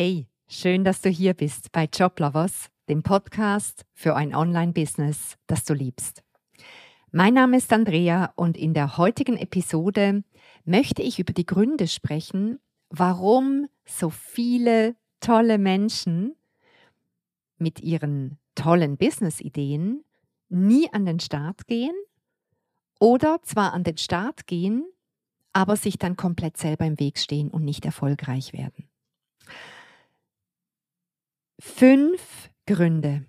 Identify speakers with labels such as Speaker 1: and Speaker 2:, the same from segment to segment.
Speaker 1: Hey, schön, dass du hier bist bei Joblovers, dem Podcast für ein Online-Business, das du liebst. Mein Name ist Andrea und in der heutigen Episode möchte ich über die Gründe sprechen, warum so viele tolle Menschen mit ihren tollen Business-Ideen nie an den Start gehen oder zwar an den Start gehen, aber sich dann komplett selber im Weg stehen und nicht erfolgreich werden. Fünf Gründe,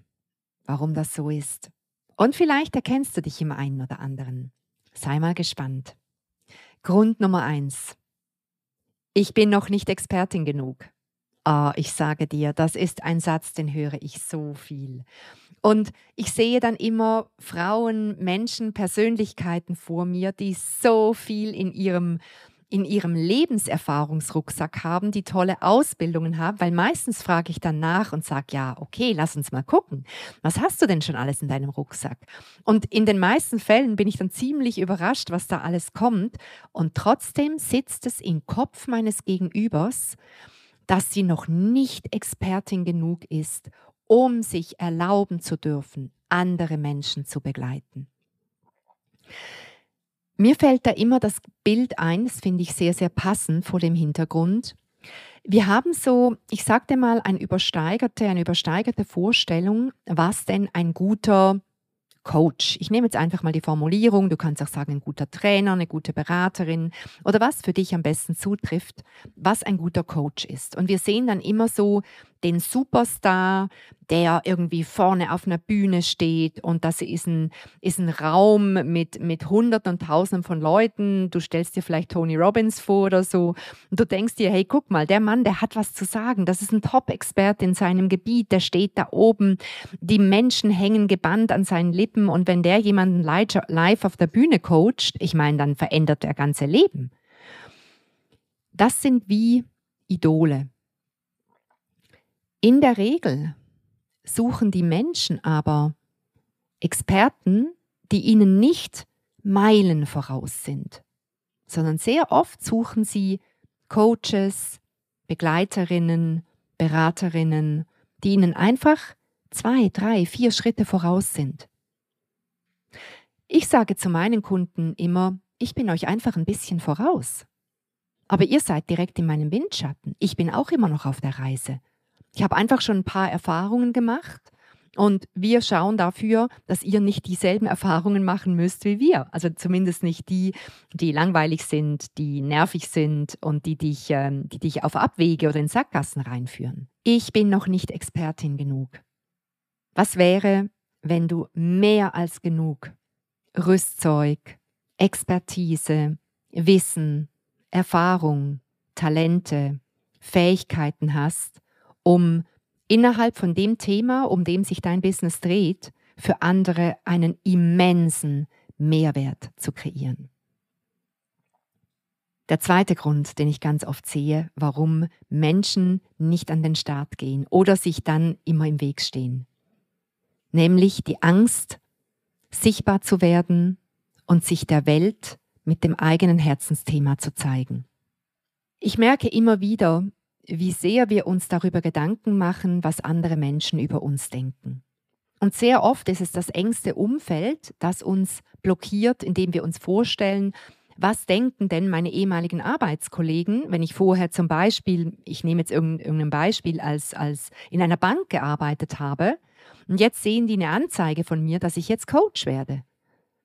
Speaker 1: warum das so ist. Und vielleicht erkennst du dich im einen oder anderen. Sei mal gespannt. Grund Nummer eins. Ich bin noch nicht Expertin genug. Oh, ich sage dir, das ist ein Satz, den höre ich so viel. Und ich sehe dann immer Frauen, Menschen, Persönlichkeiten vor mir, die so viel in ihrem in ihrem Lebenserfahrungsrucksack haben, die tolle Ausbildungen haben, weil meistens frage ich dann nach und sage, ja, okay, lass uns mal gucken. Was hast du denn schon alles in deinem Rucksack? Und in den meisten Fällen bin ich dann ziemlich überrascht, was da alles kommt. Und trotzdem sitzt es im Kopf meines Gegenübers, dass sie noch nicht Expertin genug ist, um sich erlauben zu dürfen, andere Menschen zu begleiten. Mir fällt da immer das Bild ein, das finde ich sehr, sehr passend vor dem Hintergrund. Wir haben so, ich sagte mal, eine übersteigerte, eine übersteigerte Vorstellung, was denn ein guter Coach. Ich nehme jetzt einfach mal die Formulierung, du kannst auch sagen, ein guter Trainer, eine gute Beraterin oder was für dich am besten zutrifft, was ein guter Coach ist. Und wir sehen dann immer so den Superstar, der irgendwie vorne auf einer Bühne steht und das ist ein, ist ein Raum mit, mit Hunderten und Tausenden von Leuten. Du stellst dir vielleicht Tony Robbins vor oder so und du denkst dir, hey, guck mal, der Mann, der hat was zu sagen. Das ist ein Top-Experte in seinem Gebiet, der steht da oben. Die Menschen hängen gebannt an seinen Lippen und wenn der jemanden live auf der Bühne coacht, ich meine, dann verändert er ganze Leben. Das sind wie Idole. In der Regel suchen die Menschen aber Experten, die ihnen nicht Meilen voraus sind, sondern sehr oft suchen sie Coaches, Begleiterinnen, Beraterinnen, die ihnen einfach zwei, drei, vier Schritte voraus sind. Ich sage zu meinen Kunden immer, ich bin euch einfach ein bisschen voraus. Aber ihr seid direkt in meinem Windschatten. Ich bin auch immer noch auf der Reise. Ich habe einfach schon ein paar Erfahrungen gemacht und wir schauen dafür, dass ihr nicht dieselben Erfahrungen machen müsst wie wir. Also zumindest nicht die, die langweilig sind, die nervig sind und die dich, ähm, die dich auf Abwege oder in Sackgassen reinführen. Ich bin noch nicht Expertin genug. Was wäre, wenn du mehr als genug Rüstzeug, Expertise, Wissen, Erfahrung, Talente, Fähigkeiten hast, um innerhalb von dem Thema, um dem sich dein Business dreht, für andere einen immensen Mehrwert zu kreieren. Der zweite Grund, den ich ganz oft sehe, warum Menschen nicht an den Start gehen oder sich dann immer im Weg stehen, nämlich die Angst, sichtbar zu werden und sich der Welt mit dem eigenen Herzensthema zu zeigen. Ich merke immer wieder, wie sehr wir uns darüber Gedanken machen, was andere Menschen über uns denken. Und sehr oft ist es das engste Umfeld, das uns blockiert, indem wir uns vorstellen, was denken denn meine ehemaligen Arbeitskollegen, wenn ich vorher zum Beispiel, ich nehme jetzt irgendein Beispiel, als, als in einer Bank gearbeitet habe und jetzt sehen die eine Anzeige von mir, dass ich jetzt Coach werde.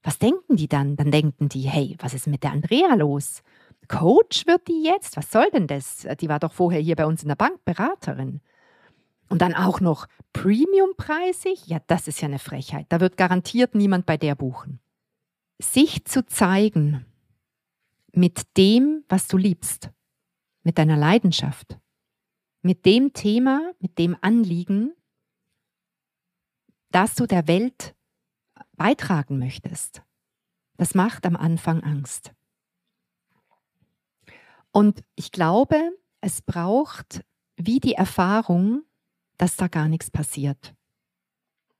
Speaker 1: Was denken die dann? Dann denken die, hey, was ist mit der Andrea los? Coach wird die jetzt? Was soll denn das? Die war doch vorher hier bei uns in der Bank Beraterin. Und dann auch noch Premiumpreisig? Ja, das ist ja eine Frechheit. Da wird garantiert niemand bei der buchen. Sich zu zeigen mit dem, was du liebst, mit deiner Leidenschaft, mit dem Thema, mit dem Anliegen, das du der Welt beitragen möchtest. Das macht am Anfang Angst. Und ich glaube, es braucht wie die Erfahrung, dass da gar nichts passiert.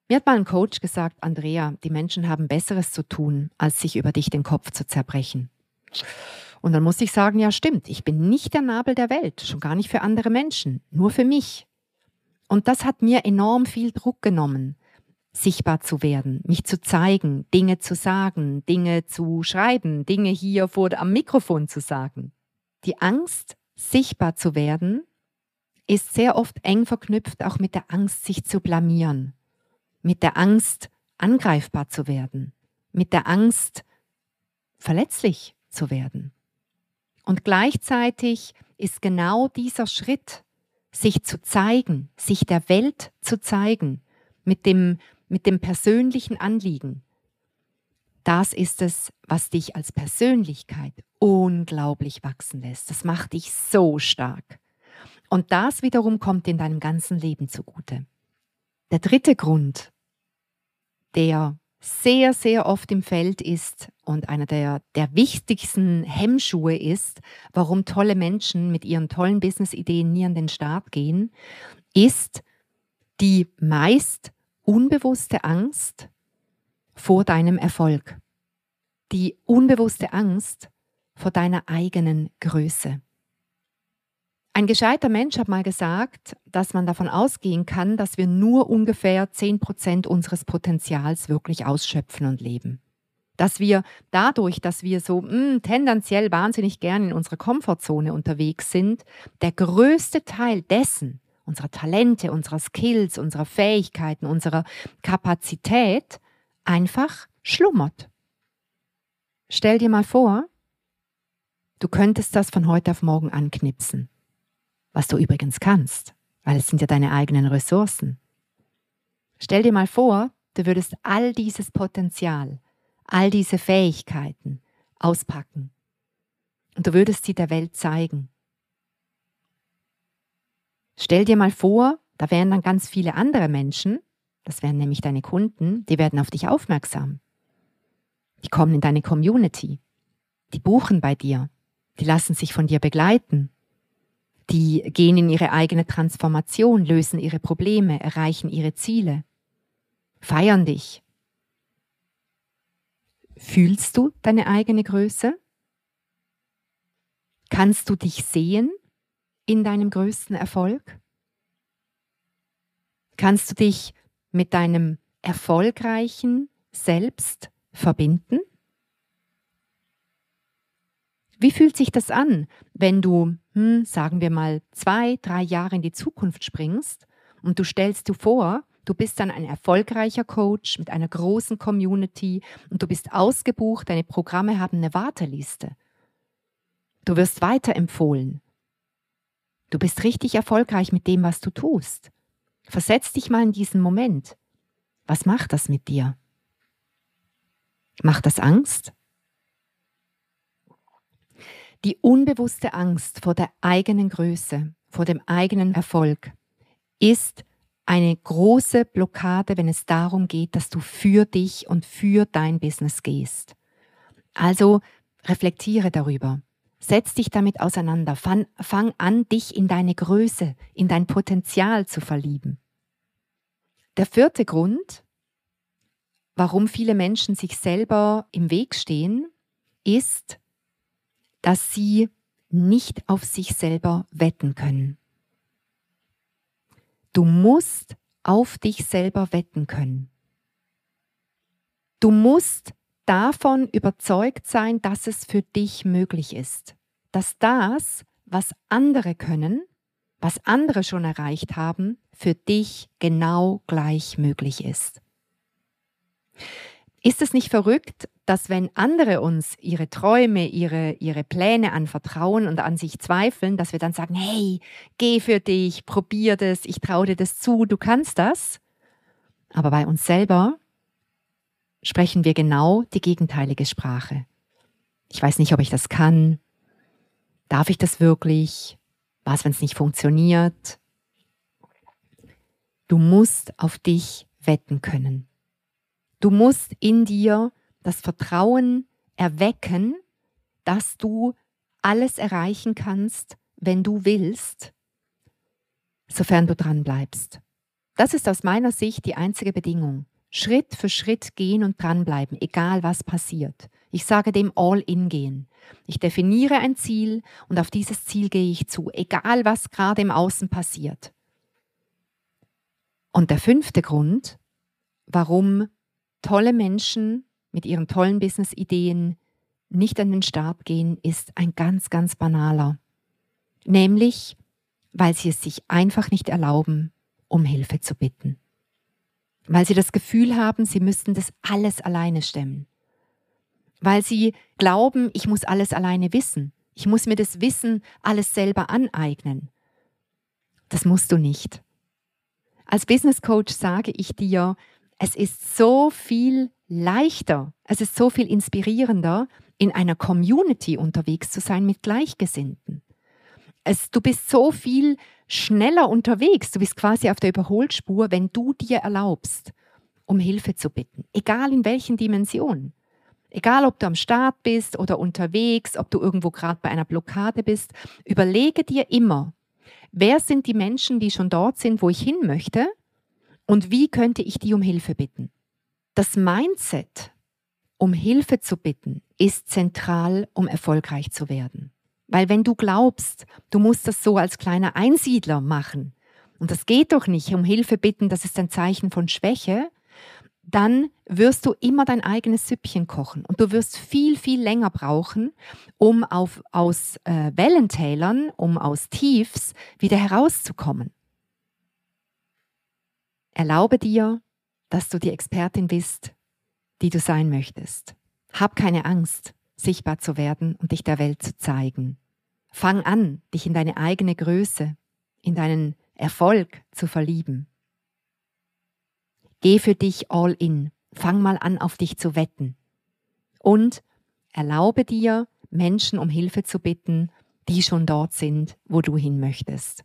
Speaker 1: Mir hat mal ein Coach gesagt, Andrea, die Menschen haben Besseres zu tun, als sich über dich den Kopf zu zerbrechen. Und dann muss ich sagen, ja stimmt, ich bin nicht der Nabel der Welt, schon gar nicht für andere Menschen, nur für mich. Und das hat mir enorm viel Druck genommen, sichtbar zu werden, mich zu zeigen, Dinge zu sagen, Dinge zu schreiben, Dinge hier vor am Mikrofon zu sagen. Die Angst, sichtbar zu werden, ist sehr oft eng verknüpft auch mit der Angst, sich zu blamieren, mit der Angst, angreifbar zu werden, mit der Angst, verletzlich zu werden. Und gleichzeitig ist genau dieser Schritt, sich zu zeigen, sich der Welt zu zeigen, mit dem, mit dem persönlichen Anliegen, das ist es, was dich als Persönlichkeit unglaublich wachsen lässt. Das macht dich so stark. Und das wiederum kommt in deinem ganzen Leben zugute. Der dritte Grund, der sehr, sehr oft im Feld ist und einer der, der wichtigsten Hemmschuhe ist, warum tolle Menschen mit ihren tollen Business-Ideen nie an den Start gehen, ist die meist unbewusste Angst vor deinem Erfolg. Die unbewusste Angst vor deiner eigenen Größe. Ein gescheiter Mensch hat mal gesagt, dass man davon ausgehen kann, dass wir nur ungefähr 10% unseres Potenzials wirklich ausschöpfen und leben. Dass wir dadurch, dass wir so mh, hm, tendenziell wahnsinnig gern in unserer Komfortzone unterwegs sind, der größte Teil dessen, unserer Talente, unserer Skills, unserer Fähigkeiten, unserer Kapazität einfach schlummert. Stell dir mal vor, du könntest das von heute auf morgen anknipsen was du übrigens kannst, weil es sind ja deine eigenen Ressourcen. Stell dir mal vor, du würdest all dieses Potenzial, all diese Fähigkeiten auspacken und du würdest sie der Welt zeigen. Stell dir mal vor, da wären dann ganz viele andere Menschen, das wären nämlich deine Kunden, die werden auf dich aufmerksam. Die kommen in deine Community, die buchen bei dir, die lassen sich von dir begleiten, die gehen in ihre eigene Transformation, lösen ihre Probleme, erreichen ihre Ziele, feiern dich. Fühlst du deine eigene Größe? Kannst du dich sehen in deinem größten Erfolg? Kannst du dich mit deinem erfolgreichen Selbst verbinden? Wie fühlt sich das an, wenn du, hm, sagen wir mal, zwei, drei Jahre in die Zukunft springst und du stellst dir vor, du bist dann ein erfolgreicher Coach mit einer großen Community und du bist ausgebucht, deine Programme haben eine Warteliste. Du wirst weiterempfohlen. Du bist richtig erfolgreich mit dem, was du tust. Versetz dich mal in diesen Moment. Was macht das mit dir? Macht das Angst? Die unbewusste Angst vor der eigenen Größe, vor dem eigenen Erfolg ist eine große Blockade, wenn es darum geht, dass du für dich und für dein Business gehst. Also reflektiere darüber. Setz dich damit auseinander. Fang, an, dich in deine Größe, in dein Potenzial zu verlieben. Der vierte Grund, warum viele Menschen sich selber im Weg stehen, ist, dass sie nicht auf sich selber wetten können. Du musst auf dich selber wetten können. Du musst davon überzeugt sein, dass es für dich möglich ist, dass das, was andere können, was andere schon erreicht haben, für dich genau gleich möglich ist. Ist es nicht verrückt, dass wenn andere uns ihre Träume, ihre, ihre Pläne anvertrauen und an sich zweifeln, dass wir dann sagen, hey, geh für dich, probier das, ich traue dir das zu, du kannst das. Aber bei uns selber sprechen wir genau die gegenteilige Sprache. Ich weiß nicht, ob ich das kann. Darf ich das wirklich? Was, wenn es nicht funktioniert? Du musst auf dich wetten können. Du musst in dir das Vertrauen erwecken, dass du alles erreichen kannst, wenn du willst, sofern du dran bleibst. Das ist aus meiner Sicht die einzige Bedingung. Schritt für Schritt gehen und dranbleiben, egal was passiert. Ich sage dem All-in gehen. Ich definiere ein Ziel und auf dieses Ziel gehe ich zu, egal was gerade im Außen passiert. Und der fünfte Grund, warum tolle Menschen mit ihren tollen Business-Ideen nicht an den Start gehen, ist ein ganz, ganz banaler. Nämlich, weil sie es sich einfach nicht erlauben, um Hilfe zu bitten. Weil sie das Gefühl haben, sie müssten das alles alleine stemmen. Weil sie glauben, ich muss alles alleine wissen. Ich muss mir das Wissen alles selber aneignen. Das musst du nicht. Als Business Coach sage ich dir, es ist so viel leichter, es ist so viel inspirierender, in einer Community unterwegs zu sein mit Gleichgesinnten. Es, du bist so viel schneller unterwegs, du bist quasi auf der Überholspur, wenn du dir erlaubst, um Hilfe zu bitten, egal in welchen Dimensionen. Egal, ob du am Start bist oder unterwegs, ob du irgendwo gerade bei einer Blockade bist, überlege dir immer, wer sind die Menschen, die schon dort sind, wo ich hin möchte und wie könnte ich die um Hilfe bitten. Das Mindset, um Hilfe zu bitten, ist zentral, um erfolgreich zu werden. Weil wenn du glaubst, du musst das so als kleiner Einsiedler machen, und das geht doch nicht, um Hilfe bitten, das ist ein Zeichen von Schwäche, dann wirst du immer dein eigenes Süppchen kochen und du wirst viel, viel länger brauchen, um auf, aus äh, Wellentälern, um aus Tiefs wieder herauszukommen. Erlaube dir, dass du die Expertin bist, die du sein möchtest. Hab keine Angst, sichtbar zu werden und dich der Welt zu zeigen. Fang an, dich in deine eigene Größe, in deinen Erfolg zu verlieben. Geh für dich all in. Fang mal an, auf dich zu wetten. Und erlaube dir, Menschen um Hilfe zu bitten, die schon dort sind, wo du hin möchtest.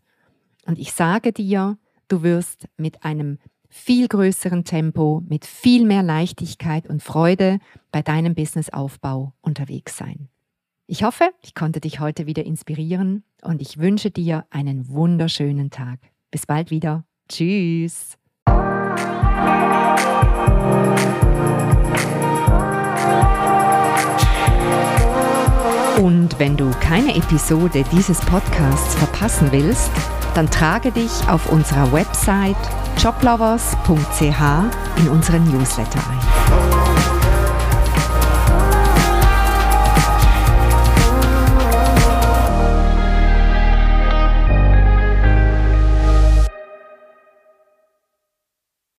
Speaker 1: Und ich sage dir, du wirst mit einem viel größeren Tempo, mit viel mehr Leichtigkeit und Freude bei deinem Businessaufbau unterwegs sein. Ich hoffe, ich konnte dich heute wieder inspirieren und ich wünsche dir einen wunderschönen Tag. Bis bald wieder. Tschüss. Und wenn du keine Episode dieses Podcasts verpassen willst, dann trage dich auf unserer Website joblovers.ch in unseren Newsletter ein.